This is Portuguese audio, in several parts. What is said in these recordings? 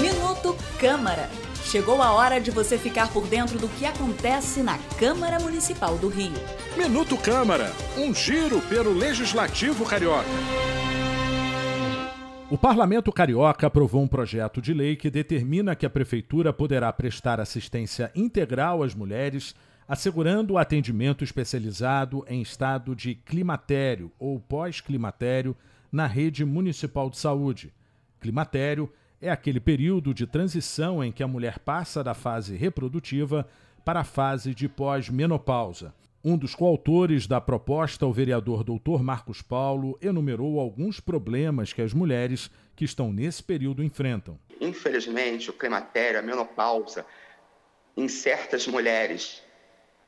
Minuto Câmara. Chegou a hora de você ficar por dentro do que acontece na Câmara Municipal do Rio. Minuto Câmara, um giro pelo Legislativo Carioca. O Parlamento Carioca aprovou um projeto de lei que determina que a Prefeitura poderá prestar assistência integral às mulheres, assegurando o atendimento especializado em estado de climatério ou pós-climatério na rede municipal de saúde. Climatério é aquele período de transição em que a mulher passa da fase reprodutiva para a fase de pós-menopausa. Um dos coautores da proposta, o vereador Dr. Marcos Paulo, enumerou alguns problemas que as mulheres que estão nesse período enfrentam. Infelizmente, o climatério, a menopausa, em certas mulheres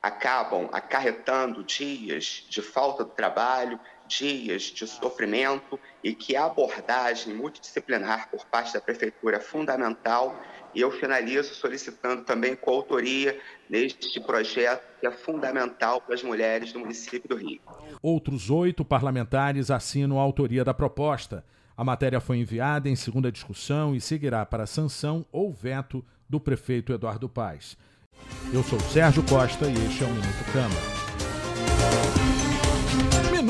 acabam acarretando dias de falta de trabalho, dias de sofrimento e que a abordagem multidisciplinar por parte da prefeitura é fundamental e eu finalizo solicitando também coautoria neste projeto que é fundamental para as mulheres do município do Rio. Outros oito parlamentares assinam a autoria da proposta. A matéria foi enviada em segunda discussão e seguirá para sanção ou veto do prefeito Eduardo Paes. Eu sou Sérgio Costa e este é o Minuto Câmara.